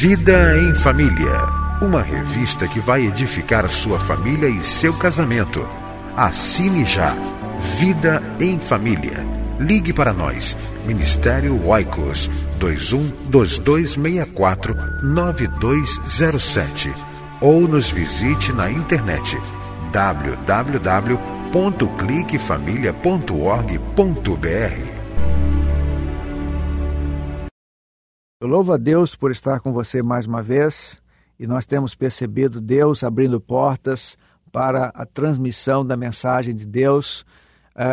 Vida em Família, uma revista que vai edificar sua família e seu casamento. Assine já. Vida em Família. Ligue para nós. Ministério Oicos 21 2264 9207 ou nos visite na internet www.cliquefamilia.org.br. Eu louvo a Deus por estar com você mais uma vez e nós temos percebido Deus abrindo portas para a transmissão da mensagem de Deus,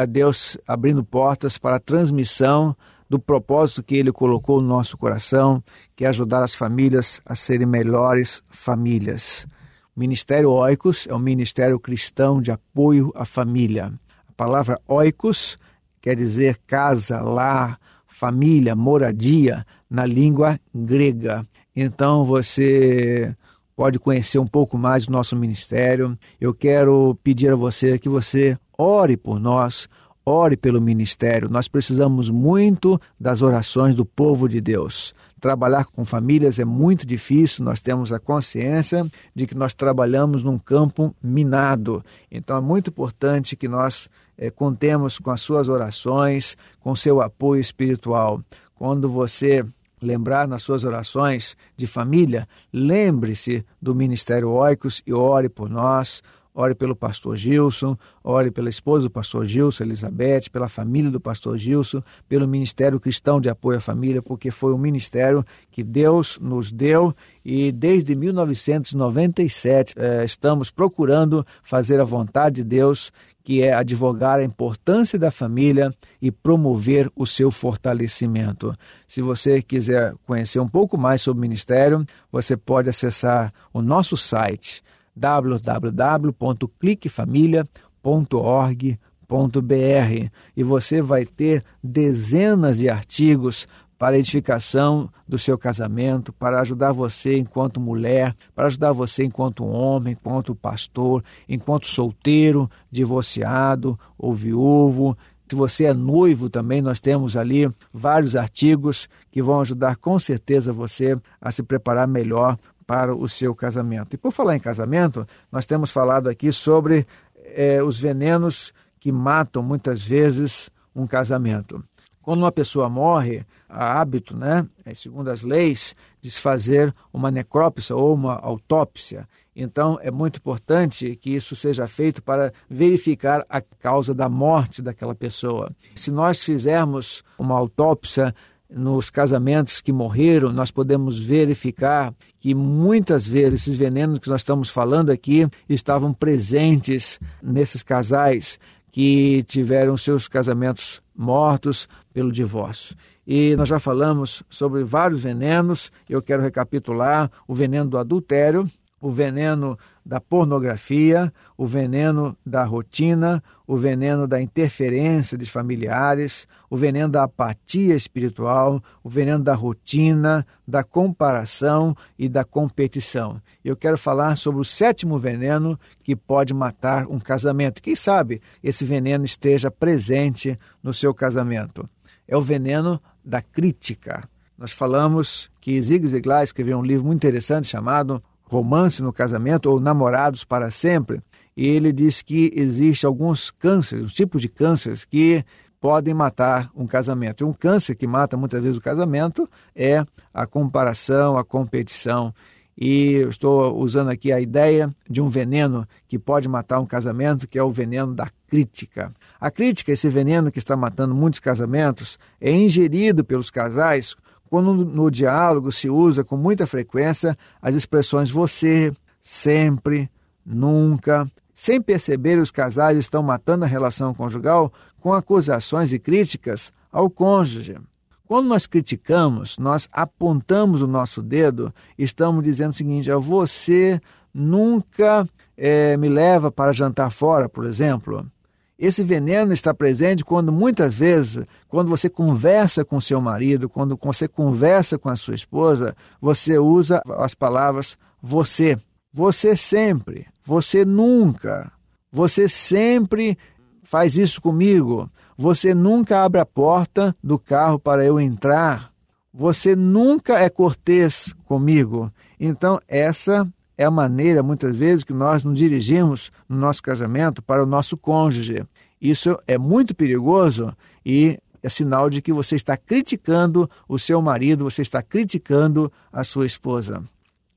Deus abrindo portas para a transmissão do propósito que Ele colocou no nosso coração, que é ajudar as famílias a serem melhores famílias. O Ministério Oicos é um ministério cristão de apoio à família. A palavra oikos quer dizer casa, lar, família, moradia, na língua grega. Então você pode conhecer um pouco mais do nosso ministério. Eu quero pedir a você que você ore por nós, ore pelo ministério. Nós precisamos muito das orações do povo de Deus. Trabalhar com famílias é muito difícil, nós temos a consciência de que nós trabalhamos num campo minado. Então é muito importante que nós é, contemos com as suas orações, com seu apoio espiritual. Quando você lembrar nas suas orações de família, lembre-se do Ministério Oicos e ore por nós. Ore pelo pastor Gilson, ore pela esposa do pastor Gilson, Elizabeth, pela família do pastor Gilson, pelo Ministério Cristão de Apoio à Família, porque foi um ministério que Deus nos deu e desde 1997 eh, estamos procurando fazer a vontade de Deus que é advogar a importância da família e promover o seu fortalecimento. Se você quiser conhecer um pouco mais sobre o ministério, você pode acessar o nosso site www.cliquefamilia.org.br e você vai ter dezenas de artigos para a edificação do seu casamento, para ajudar você enquanto mulher, para ajudar você enquanto homem, enquanto pastor, enquanto solteiro, divorciado ou viúvo. Se você é noivo também, nós temos ali vários artigos que vão ajudar com certeza você a se preparar melhor para o seu casamento. E por falar em casamento, nós temos falado aqui sobre eh, os venenos que matam muitas vezes um casamento. Quando uma pessoa morre, há hábito, né, é, segundo as leis, de se fazer uma necrópsia ou uma autópsia. Então, é muito importante que isso seja feito para verificar a causa da morte daquela pessoa. Se nós fizermos uma autópsia nos casamentos que morreram, nós podemos verificar que muitas vezes esses venenos que nós estamos falando aqui estavam presentes nesses casais que tiveram seus casamentos mortos pelo divórcio. E nós já falamos sobre vários venenos, eu quero recapitular: o veneno do adultério, o veneno da pornografia, o veneno da rotina, o veneno da interferência dos familiares, o veneno da apatia espiritual, o veneno da rotina, da comparação e da competição. Eu quero falar sobre o sétimo veneno que pode matar um casamento. Quem sabe esse veneno esteja presente no seu casamento? É o veneno da crítica. Nós falamos que Zig Ziglar escreveu um livro muito interessante chamado Romance no Casamento ou Namorados para Sempre. E ele diz que existe alguns cânceres, um tipo de cânceres que podem matar um casamento. E um câncer que mata muitas vezes o casamento é a comparação, a competição. E eu estou usando aqui a ideia de um veneno que pode matar um casamento, que é o veneno da crítica. A crítica, esse veneno que está matando muitos casamentos, é ingerido pelos casais quando no diálogo se usa com muita frequência as expressões você, sempre, nunca, sem perceber, os casais estão matando a relação conjugal com acusações e críticas ao cônjuge. Quando nós criticamos, nós apontamos o nosso dedo, estamos dizendo o seguinte: você nunca é, me leva para jantar fora, por exemplo. Esse veneno está presente quando muitas vezes, quando você conversa com seu marido, quando você conversa com a sua esposa, você usa as palavras você. Você sempre, você nunca, você sempre faz isso comigo. Você nunca abre a porta do carro para eu entrar. Você nunca é cortês comigo. Então, essa é a maneira, muitas vezes, que nós nos dirigimos no nosso casamento para o nosso cônjuge. Isso é muito perigoso e é sinal de que você está criticando o seu marido, você está criticando a sua esposa.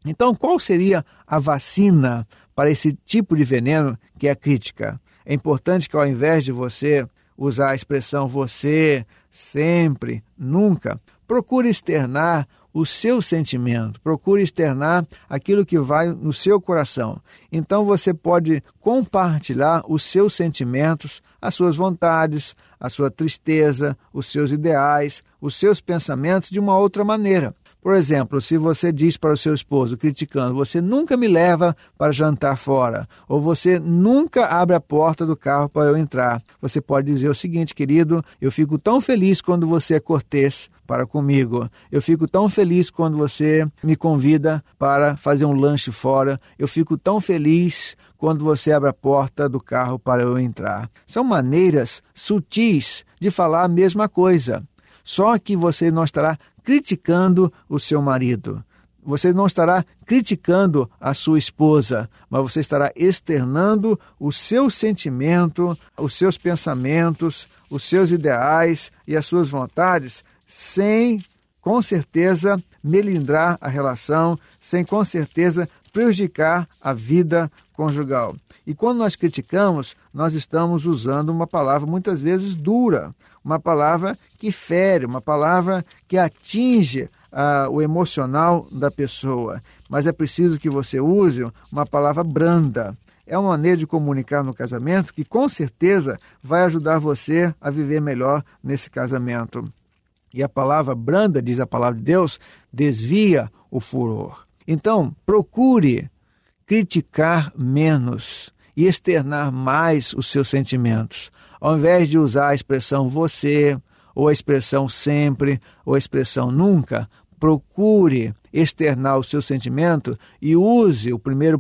Então, qual seria a vacina para esse tipo de veneno que é a crítica? É importante que ao invés de você usar a expressão você, sempre, nunca, procure externar o seu sentimento, procure externar aquilo que vai no seu coração. Então você pode compartilhar os seus sentimentos, as suas vontades, a sua tristeza, os seus ideais, os seus pensamentos de uma outra maneira. Por exemplo, se você diz para o seu esposo, criticando, você nunca me leva para jantar fora, ou você nunca abre a porta do carro para eu entrar, você pode dizer o seguinte, querido, eu fico tão feliz quando você é cortês para comigo. Eu fico tão feliz quando você me convida para fazer um lanche fora. Eu fico tão feliz quando você abre a porta do carro para eu entrar. São maneiras sutis de falar a mesma coisa. Só que você não estará criticando o seu marido. Você não estará criticando a sua esposa, mas você estará externando o seu sentimento, os seus pensamentos, os seus ideais e as suas vontades, sem, com certeza, melindrar a relação, sem, com certeza, prejudicar a vida conjugal. E quando nós criticamos, nós estamos usando uma palavra muitas vezes dura, uma palavra que fere, uma palavra que atinge ah, o emocional da pessoa. Mas é preciso que você use uma palavra branda. É uma maneira de comunicar no casamento que com certeza vai ajudar você a viver melhor nesse casamento. E a palavra branda, diz a palavra de Deus, desvia o furor. Então, procure criticar menos e externar mais os seus sentimentos. Ao invés de usar a expressão você, ou a expressão sempre, ou a expressão nunca, procure externar o seu sentimento e use o primeiro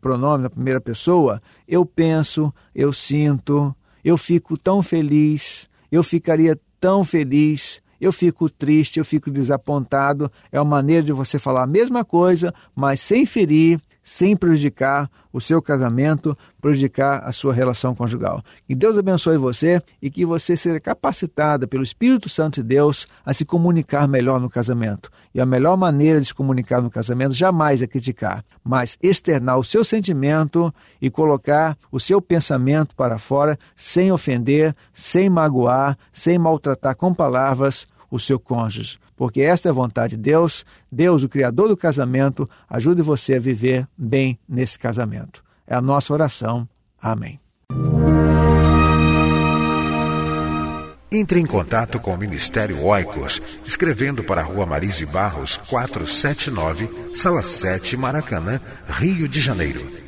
pronome na primeira pessoa. Eu penso, eu sinto, eu fico tão feliz, eu ficaria tão feliz, eu fico triste, eu fico desapontado. É uma maneira de você falar a mesma coisa, mas sem ferir, sem prejudicar o seu casamento, prejudicar a sua relação conjugal. Que Deus abençoe você e que você seja capacitada pelo Espírito Santo de Deus a se comunicar melhor no casamento. E a melhor maneira de se comunicar no casamento jamais é criticar, mas externar o seu sentimento e colocar o seu pensamento para fora sem ofender, sem magoar, sem maltratar com palavras o seu cônjuge, porque esta é a vontade de Deus. Deus, o Criador do casamento, ajude você a viver bem nesse casamento. É a nossa oração. Amém. Entre em contato com o Ministério Oicos, escrevendo para a Rua Marise Barros, 479, Sala 7, Maracanã, Rio de Janeiro.